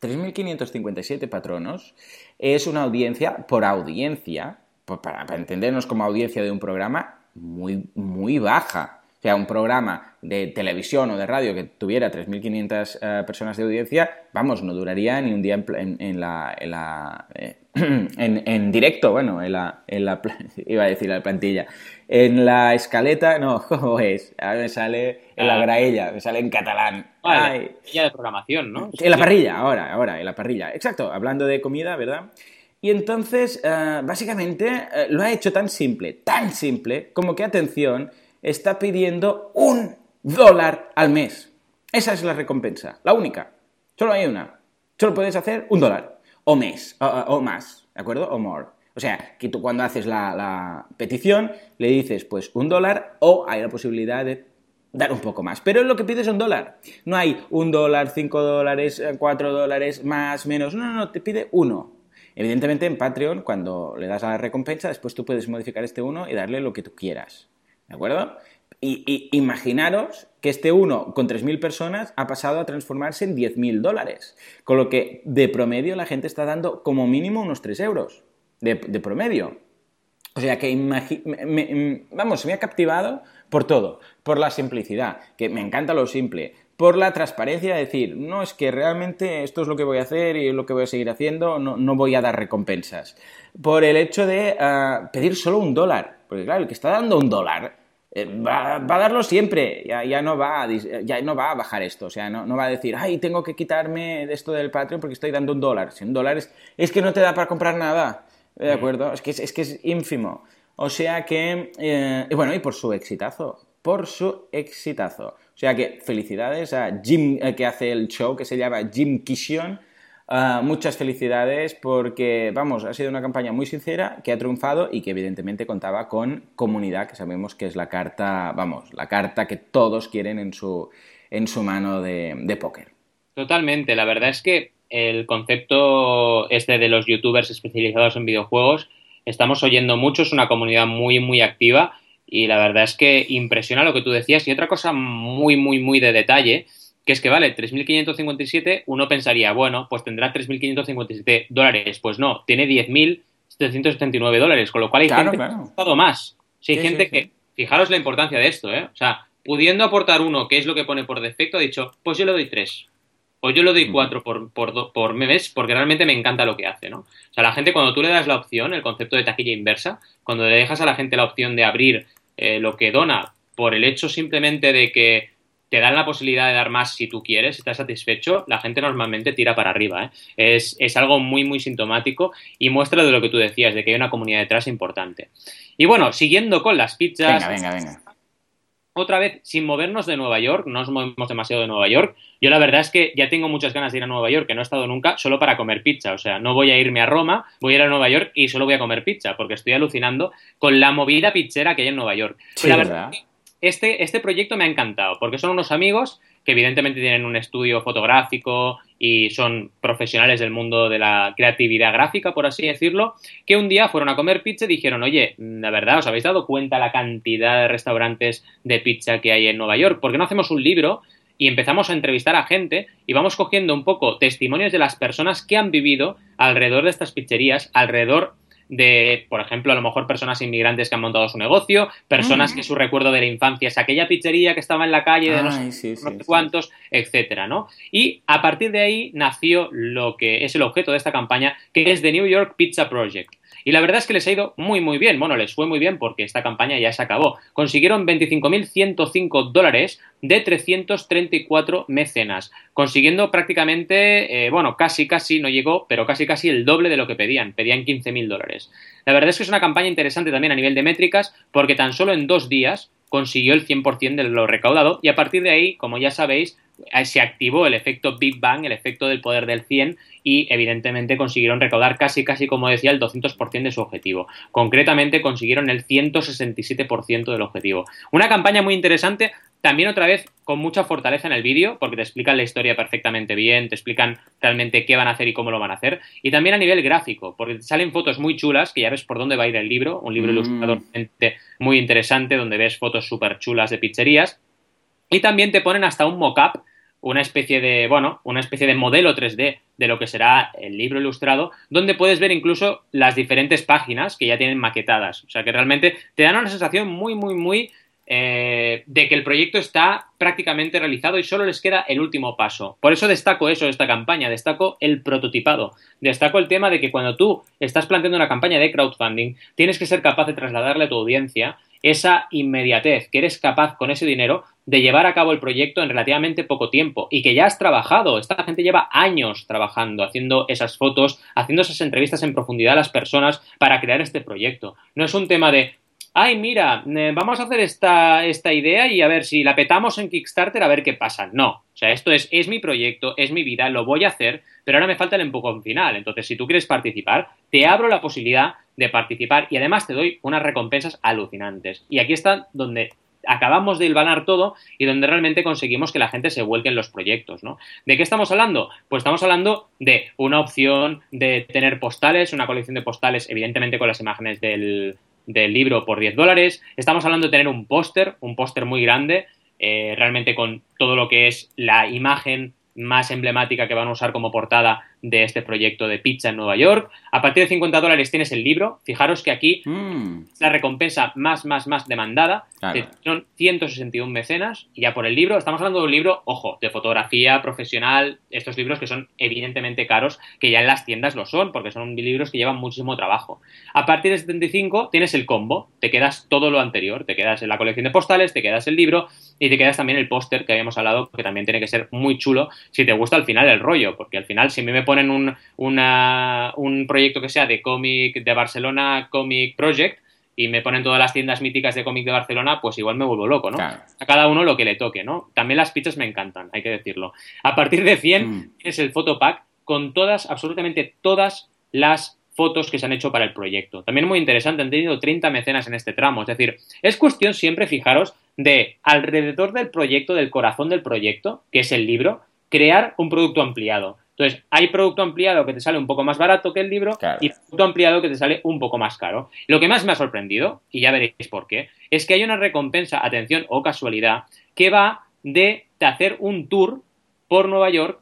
3.557 patronos es una audiencia, por audiencia, pues para, entendernos como audiencia de un programa, muy, muy baja. O sea, un programa de televisión o de radio que tuviera 3.500 eh, personas de audiencia, vamos, no duraría ni un día en, la... En, la eh, en, directo, bueno, en la, en la... iba a decir la plantilla. En la escaleta, no, ¿cómo es? Ahora me sale en la ah. graella, me sale en catalán. Ah, en la parrilla de programación, ¿no? En la parrilla, ahora, ahora, en la parrilla. Exacto, hablando de comida, ¿verdad? Y entonces, eh, básicamente, lo ha hecho tan simple, tan simple, como que, atención, está pidiendo un dólar al mes. Esa es la recompensa, la única. Solo hay una. Solo puedes hacer un dólar. O mes, o, más, ¿de acuerdo? O more. O sea, que tú cuando haces la, petición le dices pues un dólar o hay la posibilidad de dar un poco más. Pero lo que pides es un dólar. No hay un dólar, cinco dólares, eh, cuatro dólares, más, menos. No, no, no, te pide uno. Evidentemente en Patreon, cuando le das a la recompensa, después tú puedes modificar este uno y darle lo que tú quieras. ¿De acuerdo? Y, imaginaros que este uno con 3.000 personas ha pasado a transformarse en 10.000 dólares. Con lo que de promedio la gente está dando como mínimo unos 3 euros. De, promedio. O sea que, vamos, me ha captivado por todo. Por la simplicidad, que me encanta lo simple. Por la transparencia, de decir, no es que realmente esto es lo que voy a hacer y lo que voy a seguir haciendo, no, voy a dar recompensas. Por el hecho de ah, pedir solo un dólar. Porque claro, el que está dando un dólar eh, va, a darlo siempre, ya, no va a, ya no va a bajar esto, o sea, no, va a decir, ay, tengo que quitarme de esto del Patreon porque estoy dando un dólar. Si un dólar es, que no te da para comprar nada, ¿de acuerdo? Es que es, que es ínfimo. O sea que, eh, bueno, y por su exitazo, por su exitazo. O sea que felicidades a Jim, eh, que hace el show, que se llama Jim Kishon, Ah, muchas felicidades porque, vamos, ha sido una campaña muy sincera que ha triunfado y que evidentemente contaba con comunidad, que sabemos que es la carta, vamos, la carta que todos quieren en su, en su mano de, de póker. Totalmente, la verdad es que el concepto este de los youtubers especializados en videojuegos, estamos oyendo mucho, es una comunidad muy, muy activa y la verdad es que impresiona lo que tú decías. Y otra cosa muy, muy, muy de detalle que es que vale 3.557, uno pensaría, bueno, pues tendrá 3.557 dólares. Pues no, tiene 10.779 dólares, con lo cual hay gente que ha gastado más. hay gente que, fijaros la importancia de esto, ¿eh? O sea, pudiendo aportar uno, que es lo que pone por defecto, ha dicho, pues yo le doy tres. O yo le doy cuatro por, por, por mes, porque realmente me encanta lo que hace, ¿no? O sea, la gente cuando tú le das la opción, el concepto de taquilla inversa, cuando le dejas a la gente la opción de abrir eh, lo que dona por el hecho simplemente de que te dan la posibilidad de dar más si tú quieres, si estás satisfecho, la gente normalmente tira para arriba. ¿eh? Es, es, algo muy, muy sintomático y muestra de lo que tú decías, de que hay una comunidad detrás importante. Y bueno, siguiendo con las pizzas. Venga, venga, venga. Otra vez, sin movernos de Nueva York, no nos movemos demasiado de Nueva York. Yo la verdad es que ya tengo muchas ganas de ir a Nueva York, que no he estado nunca, solo para comer pizza. O sea, no voy a irme a Roma, voy a ir a Nueva York y solo voy a comer pizza, porque estoy alucinando con la movida pizzera que hay en Nueva York. Sí, la verdad este, este proyecto me ha encantado, porque son unos amigos que evidentemente tienen un estudio fotográfico y son profesionales del mundo de la creatividad gráfica, por así decirlo, que un día fueron a comer pizza y dijeron, oye, la verdad, ¿os habéis dado cuenta la cantidad de restaurantes de pizza que hay en Nueva York? ¿Por qué no hacemos un libro y empezamos a entrevistar a gente y vamos cogiendo un poco testimonios de las personas que han vivido alrededor de estas pizzerías, alrededor de, por ejemplo, a lo mejor personas inmigrantes que han montado su negocio, personas que su recuerdo de la infancia es aquella pizzería que estaba en la calle de no sé, cuántos, etcétera, ¿no? Y a partir de ahí nació lo que es el objeto de esta campaña, que es The New York Pizza Project. Y la verdad es que les ha ido muy, muy bien. Bueno, les fue muy bien porque esta campaña ya se acabó. Consiguieron 25.105 dólares de 334 mecenas, consiguiendo prácticamente, eh, bueno, casi, casi, no llegó, pero casi, casi el doble de lo que pedían. Pedían 15.000 dólares. La verdad es que es una campaña interesante también a nivel de métricas porque tan solo en dos días consiguió el 100% de lo recaudado y a partir de ahí, como ya sabéis, se activó el efecto Big Bang, el efecto del poder del 100 y evidentemente consiguieron recaudar casi, casi como decía, el 200% de su objetivo. Concretamente consiguieron el 167% del objetivo. Una campaña muy interesante, también otra vez con mucha fortaleza en el vídeo, porque te explican la historia perfectamente bien, te explican realmente qué van a hacer y cómo lo van a hacer. Y también a nivel gráfico, porque salen fotos muy chulas, que ya ves por dónde va a ir el libro, un libro mm. ilustrador muy interesante, donde ves fotos súper chulas de pizzerías. Y también te ponen hasta un mock-up una especie de, bueno, una especie de modelo 3D de lo que será el libro ilustrado, donde puedes ver incluso las diferentes páginas que ya tienen maquetadas. O sea que realmente te dan una sensación muy, muy, muy eh, de que el proyecto está prácticamente realizado y solo les queda el último paso. Por eso destaco eso de esta campaña, destaco el prototipado, destaco el tema de que cuando tú estás planteando una campaña de crowdfunding, tienes que ser capaz de trasladarle a tu audiencia esa inmediatez, que eres capaz con ese dinero de llevar a cabo el proyecto en relativamente poco tiempo y que ya has trabajado. Esta gente lleva años trabajando, haciendo esas fotos, haciendo esas entrevistas en profundidad a las personas para crear este proyecto. No es un tema de, ay, mira, eh, vamos a hacer esta, esta idea y a ver si la petamos en Kickstarter a ver qué pasa. No, o sea, esto es, es mi proyecto, es mi vida, lo voy a hacer, pero ahora me falta el empujón final. Entonces, si tú quieres participar, te abro la posibilidad de participar y además te doy unas recompensas alucinantes. Y aquí está donde acabamos de hilvanar todo y donde realmente conseguimos que la gente se vuelque en los proyectos, ¿no? ¿De qué estamos hablando? Pues estamos hablando de una opción de tener postales, una colección de postales, evidentemente con las imágenes del, del libro por 10 dólares. Estamos hablando de tener un póster, un póster muy grande, eh, realmente con todo lo que es la imagen más emblemática que van a usar como portada de este proyecto de pizza en Nueva York. A partir de 50 dólares tienes el libro. Fijaros que aquí mm. es la recompensa más, más, más demandada. Son 161 mecenas y ya por el libro, estamos hablando de un libro, ojo, de fotografía profesional, estos libros que son evidentemente caros, que ya en las tiendas lo son, porque son libros que llevan muchísimo trabajo. A partir de 75 tienes el combo, te quedas todo lo anterior, te quedas en la colección de postales, te quedas el libro y te quedas también el póster que habíamos hablado, que también tiene que ser muy chulo si te gusta al final el rollo, porque al final si a mí me ponen un, un proyecto que sea de cómic de Barcelona Comic Project, y me ponen todas las tiendas míticas de cómic de Barcelona, pues igual me vuelvo loco, ¿no? A cada uno lo que le toque, ¿no? También las pizzas me encantan, hay que decirlo. A partir de 100 mm. es el fotopack con todas, absolutamente todas las fotos que se han hecho para el proyecto. También muy interesante, han tenido 30 mecenas en este tramo. Es decir, es cuestión siempre, fijaros, de alrededor del proyecto, del corazón del proyecto, que es el libro, crear un producto ampliado. Entonces, hay producto ampliado que te sale un poco más barato que el libro y producto ampliado que te sale un poco más caro. Lo que más me ha sorprendido, y ya veréis por qué, es que hay una recompensa, atención o casualidad, que va de hacer un tour por Nueva York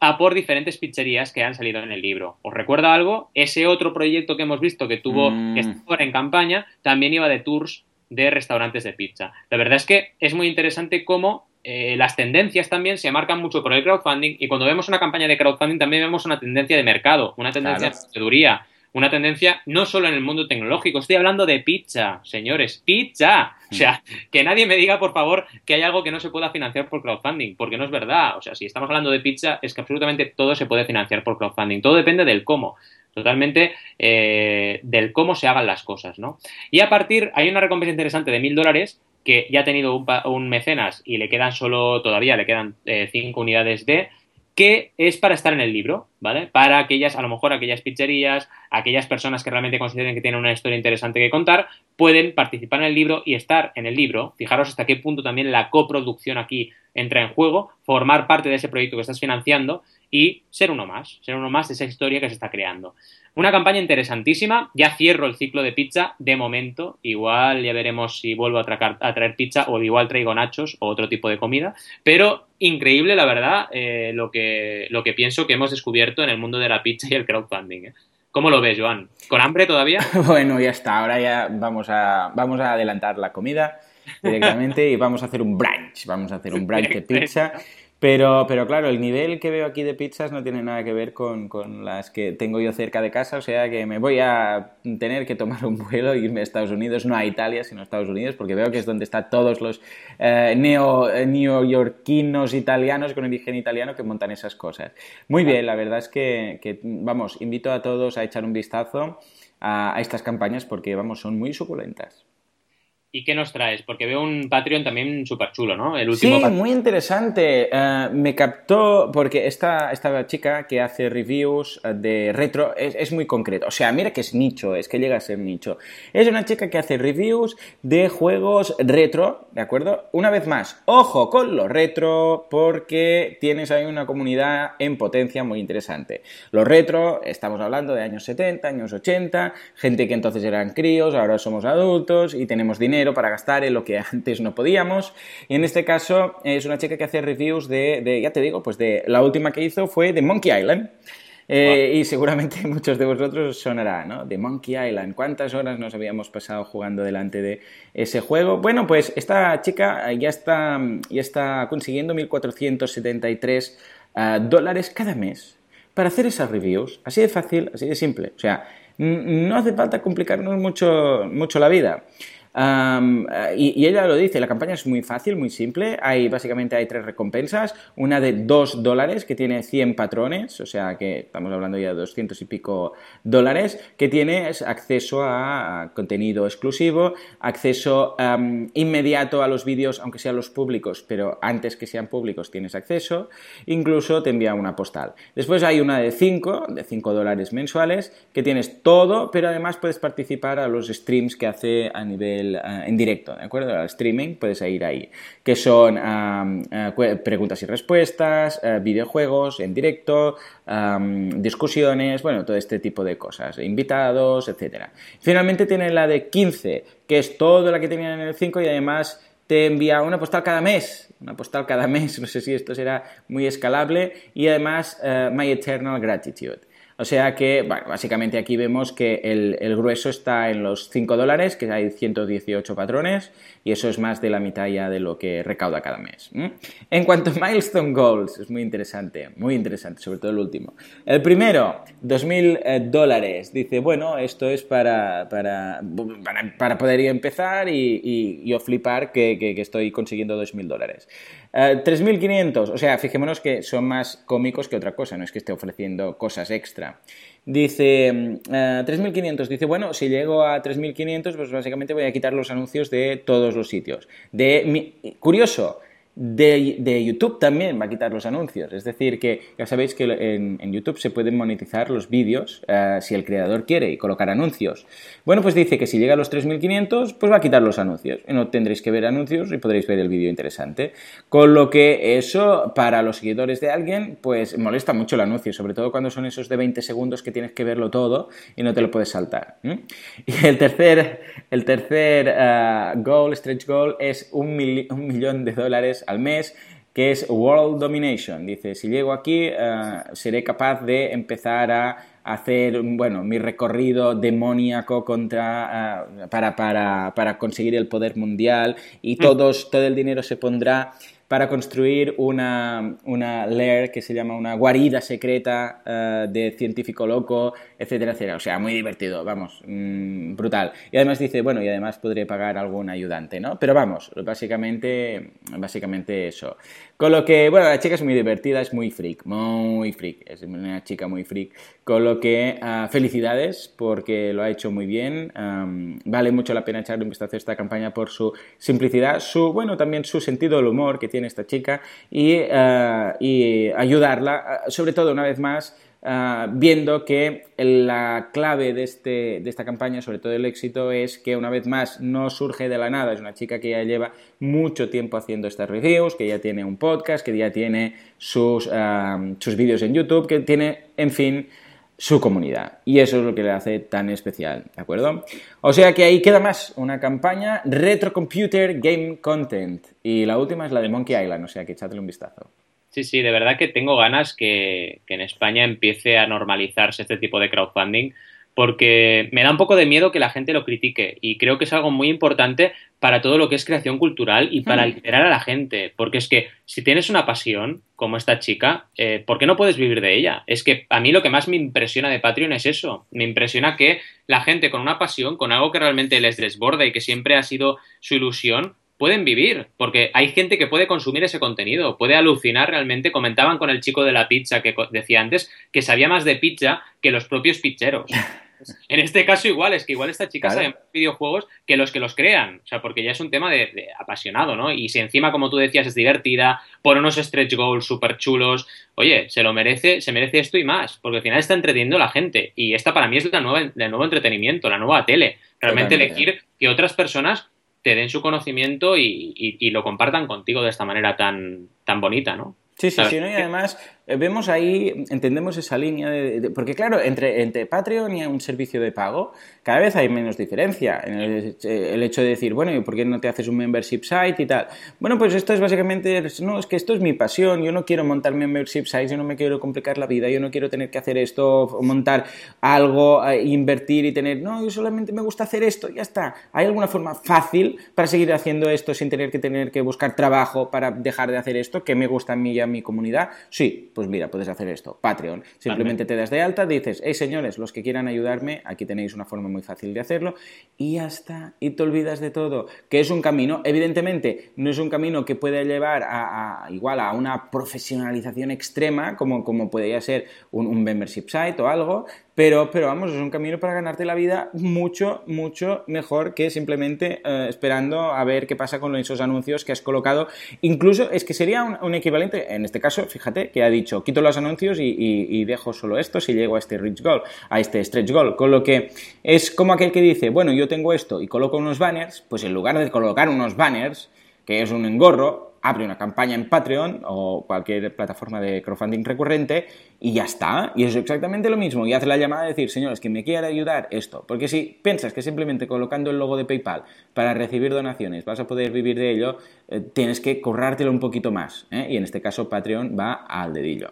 a por diferentes pizzerías que han salido en el libro. ¿Os recuerda algo? Ese otro proyecto que hemos visto que tuvo mm. en campaña también iba de tours de restaurantes de pizza. La verdad es que es muy interesante cómo eh, las tendencias también se marcan mucho por el crowdfunding y cuando vemos una campaña de crowdfunding también vemos una tendencia de mercado, una tendencia de proceduría, una tendencia no solo en el mundo tecnológico, estoy hablando de pizza, señores, pizza. O sea, que nadie me diga, por favor, que hay algo que no se pueda financiar por crowdfunding, porque no es verdad. O sea, si estamos hablando de pizza, es que absolutamente todo se puede financiar por crowdfunding. Todo depende del cómo totalmente eh, del cómo se hagan las cosas, ¿no? Y a partir, hay una recompensa interesante de mil dólares que ya ha tenido un, mecenas y le quedan solo, todavía le quedan eh, cinco unidades de, que es para estar en el libro, ¿vale? Para aquellas, a lo mejor aquellas pizzerías, aquellas personas que realmente consideren que tienen una historia interesante que contar, pueden participar en el libro y estar en el libro. Fijaros hasta qué punto también la coproducción aquí entra en juego, formar parte de ese proyecto que estás financiando y ser uno más, ser uno más de esa historia que se está creando. Una campaña interesantísima. Ya cierro el ciclo de pizza de momento. Igual ya veremos si vuelvo a, traer pizza o igual traigo nachos o otro tipo de comida. Pero increíble, la verdad, eh, lo, que, lo que pienso que hemos descubierto en el mundo de la pizza y el crowdfunding. ¿eh? ¿Cómo lo ves, Joan? ¿Con hambre todavía? bueno, ya está. Ahora ya vamos a, vamos a adelantar la comida directamente y vamos a hacer un brunch. Vamos a hacer un brunch de pizza. Pero, pero claro, el nivel que veo aquí de pizzas no tiene nada que ver con, con, las que tengo yo cerca de casa, o sea que me voy a tener que tomar un vuelo e irme a Estados Unidos, no a Italia, sino a Estados Unidos, porque veo que es donde están todos los eh, neo, eh, neoyorquinos italianos con origen italiano que montan esas cosas. Muy bien, la verdad es que, vamos, invito a todos a echar un vistazo a estas campañas porque, vamos, son muy suculentas. ¿Y qué nos traes? Porque veo un Patreon también súper chulo, ¿no? El último sí, muy interesante. Eh, me captó porque esta, esta chica que hace reviews eh, de retro es, es, muy concreto. O sea, mira que es nicho, es que llega a ser nicho. Es una chica que hace reviews de juegos retro, ¿de acuerdo? Una vez más, ojo con lo retro porque tienes ahí una comunidad en potencia muy interesante. Lo retro, estamos hablando de años 70, años 80, gente que entonces eran críos, ahora somos adultos y tenemos dinero dinero para gastar en lo que antes no podíamos. Y en este caso es una chica que hace reviews de, ya te digo, pues de la última que hizo fue de Monkey Island. Eh, y seguramente muchos de vosotros os sonará, ¿no? De Monkey Island. ¿Cuántas horas nos habíamos pasado jugando delante de ese juego? Bueno, pues esta chica ya está, ya está consiguiendo 1.473 ah, dólares cada mes para hacer esas reviews. Así de fácil, así de simple. O sea, no hace falta complicarnos mucho, mucho la vida. Eh, y, ella lo dice, la campaña es muy fácil, muy simple. Hay, básicamente hay tres recompensas. Una de 2 dólares que tiene 100 patrones, o sea que estamos hablando ya de 200 y pico dólares, que tienes acceso a, contenido exclusivo, acceso inmediato a los vídeos, aunque sean los públicos, pero antes que sean públicos tienes acceso. Incluso te envía una postal. Después hay una de 5, de 5 dólares mensuales, que tienes todo, pero además puedes participar a los streams que hace a nivel eh, en directo, ¿de acuerdo? Al streaming puedes ir ahí, que son eh, preguntas y respuestas, videojuegos en directo, discusiones, bueno, todo este tipo de cosas, invitados, etcétera. Finalmente tiene la de 15, que es todo la que tenían en el 5 y además te envía una postal cada mes, una postal cada mes, no sé si esto será muy escalable, y además My Eternal Gratitude. O sea que, bueno, básicamente aquí vemos que el, grueso está en los 5 dólares, que hay 118 patrones, y eso es más de la mitad ya de lo que recauda cada mes. En cuanto a Milestone Goals, es muy interesante, muy interesante, sobre todo el último. El primero, 2.000 eh, dólares. Dice, bueno, esto es para, para, para, poder empezar y, yo flipar que estoy consiguiendo 2.000 dólares. 3.500, eh, o sea, fijémonos que son más cómicos que otra cosa, no es que esté ofreciendo cosas extra. Dice, 3.500, mm, eh, dice, bueno, si llego a 3.500, pues básicamente voy a quitar los anuncios de todos los sitios. De, curioso, de, YouTube también va a quitar los anuncios. Es decir, que ya sabéis que en, YouTube se pueden monetizar los vídeos eh, si el creador quiere y colocar anuncios. Bueno, pues dice que si llega a los 3.500, pues va a quitar los anuncios. Y no tendréis que ver anuncios y podréis ver el vídeo interesante. Con lo que eso, para los seguidores de alguien, pues molesta mucho el anuncio, sobre todo cuando son esos de 20 segundos que tienes que verlo todo y no te lo puedes saltar. Y el tercer, el tercer uh, goal, stretch goal, es un millón de dólares al mes, que es World Domination. Dice, si llego aquí, eh, seré capaz de empezar a hacer, bueno, mi recorrido demoníaco contra, eh, para, para, para, conseguir el poder mundial y mm. todos, todo el dinero se pondrá para construir una, una lair que se llama una guarida secreta eh, de científico loco, etcétera, etcétera. O sea, muy divertido, vamos, mm, brutal. Y además dice, bueno, y además podré pagar algún ayudante, ¿no? Pero vamos, básicamente, básicamente eso. Con lo que, bueno, la chica es muy divertida, es muy freak, muy freak, es una chica muy freak. Con lo que, ah, felicidades porque lo ha hecho muy bien. vale mucho la pena echarle un vistazo a esta campaña por su simplicidad, su, bueno, también su sentido del humor que tiene esta chica y, ah, ayudarla, ah, sobre todo una vez más, Ah, viendo que la clave de, este, de esta campaña, sobre todo el éxito, es que una vez más no surge de la nada, es una chica que ya lleva mucho tiempo haciendo estas reviews, que ya tiene un podcast, que ya tiene sus, ah, sus vídeos en YouTube, que tiene, en fin, su comunidad. Y eso es lo que le hace tan especial, ¿de acuerdo? O sea que ahí queda más una campaña Retro Computer Game Content. Y la última es la de Monkey Island, o sea que echadle un vistazo. Sí, sí, de verdad que tengo ganas que, en España empiece a normalizarse este tipo de crowdfunding porque me da un poco de miedo que la gente lo critique y creo que es algo muy importante para todo lo que es creación cultural y para mm. liberar a la gente, porque es que si tienes una pasión como esta chica, eh, ¿por qué no puedes vivir de ella? Es que a mí lo que más me impresiona de Patreon es eso, me impresiona que la gente con una pasión, con algo que realmente les desborda y que siempre ha sido su ilusión, pueden vivir, porque hay gente que puede consumir ese contenido, puede alucinar realmente. Comentaban con el chico de la pizza que decía antes que sabía más de pizza que los propios pizzeros. En este caso igual, es que igual esta chica sabe más videojuegos que los que los crean, o sea, porque ya es un tema de, apasionado, ¿no? Y si encima, como tú decías, es divertida, pone unos stretch goals súper chulos, oye, se lo merece, se merece esto y más, porque al final está entreteniendo a la gente, y esta para mí es la nueva, el nuevo entretenimiento, la nueva tele, realmente elegir que otras personas te den su conocimiento y, lo compartan contigo de esta manera tan, tan bonita, ¿no? Sí, sí, sí, y además vemos ahí, entendemos esa línea de, porque claro, entre, entre Patreon y un servicio de pago, cada vez hay menos diferencia en el, el, hecho de decir, bueno, ¿y por qué no te haces un membership site y tal? Bueno, pues esto es básicamente, no, es que esto es mi pasión, yo no quiero montar membership sites, yo no me quiero complicar la vida, yo no quiero tener que hacer esto, montar algo, eh, invertir y tener, no, yo solamente me gusta hacer esto, ya está. ¿Hay alguna forma fácil para seguir haciendo esto sin tener que tener que buscar trabajo para dejar de hacer esto que me gusta a mí y a mi comunidad? Sí, pues mira, puedes hacer esto. Patreon. Simplemente te das de alta, dices, hey señores, los que quieran ayudarme, aquí tenéis una forma muy fácil de hacerlo y ya está. Y te olvidas de todo. Que es un camino, evidentemente, no es un camino que pueda llevar a, igual a una profesionalización extrema como, como podría ser un, un membership site o algo, pero, pero vamos, es un camino para ganarte la vida mucho, mucho mejor que simplemente eh, esperando a ver qué pasa con esos anuncios que has colocado. Incluso es que sería un, equivalente, en este caso, fíjate, que ha dicho, quito los anuncios y, dejo solo esto si llego a este rich goal, a este stretch goal. Con lo que es como aquel que dice, bueno, yo tengo esto y coloco unos banners, pues en lugar de colocar unos banners, que es un engorro, abre una campaña en Patreon o cualquier plataforma de crowdfunding recurrente y ya está. Y es exactamente lo mismo. Y hace la llamada de decir, señores, que me quiera ayudar esto. Porque si piensas que simplemente colocando el logo de PayPal para recibir donaciones vas a poder vivir de ello, eh, tienes que currártelo un poquito más. ¿eh? Y en este caso Patreon va al dedillo.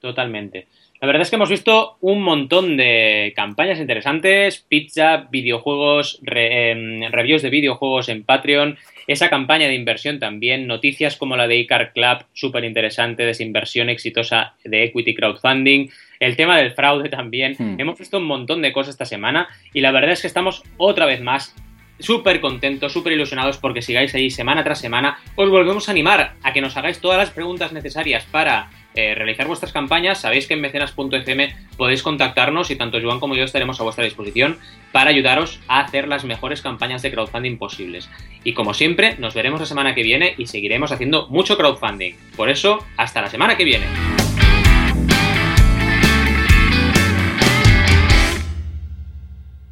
Totalmente. La verdad es que hemos visto un montón de campañas interesantes, pizza, videojuegos, em, reviews de videojuegos en Patreon, esa campaña de inversión también, noticias como la de Icar Club, súper interesante, desinversión exitosa de equity crowdfunding, el tema del fraude también. Hmm. Hemos visto un montón de cosas esta semana y la verdad es que estamos otra vez más súper contentos, súper ilusionados porque sigáis ahí semana tras semana. Os volvemos a animar a que nos hagáis todas las preguntas necesarias para eh, realizar vuestras campañas, sabéis que en mecenas.fm podéis contactarnos y tanto Joan como yo estaremos a vuestra disposición para ayudaros a hacer las mejores campañas de crowdfunding posibles. Y como siempre, nos veremos la semana que viene y seguiremos haciendo mucho crowdfunding. Por eso, hasta la semana que viene.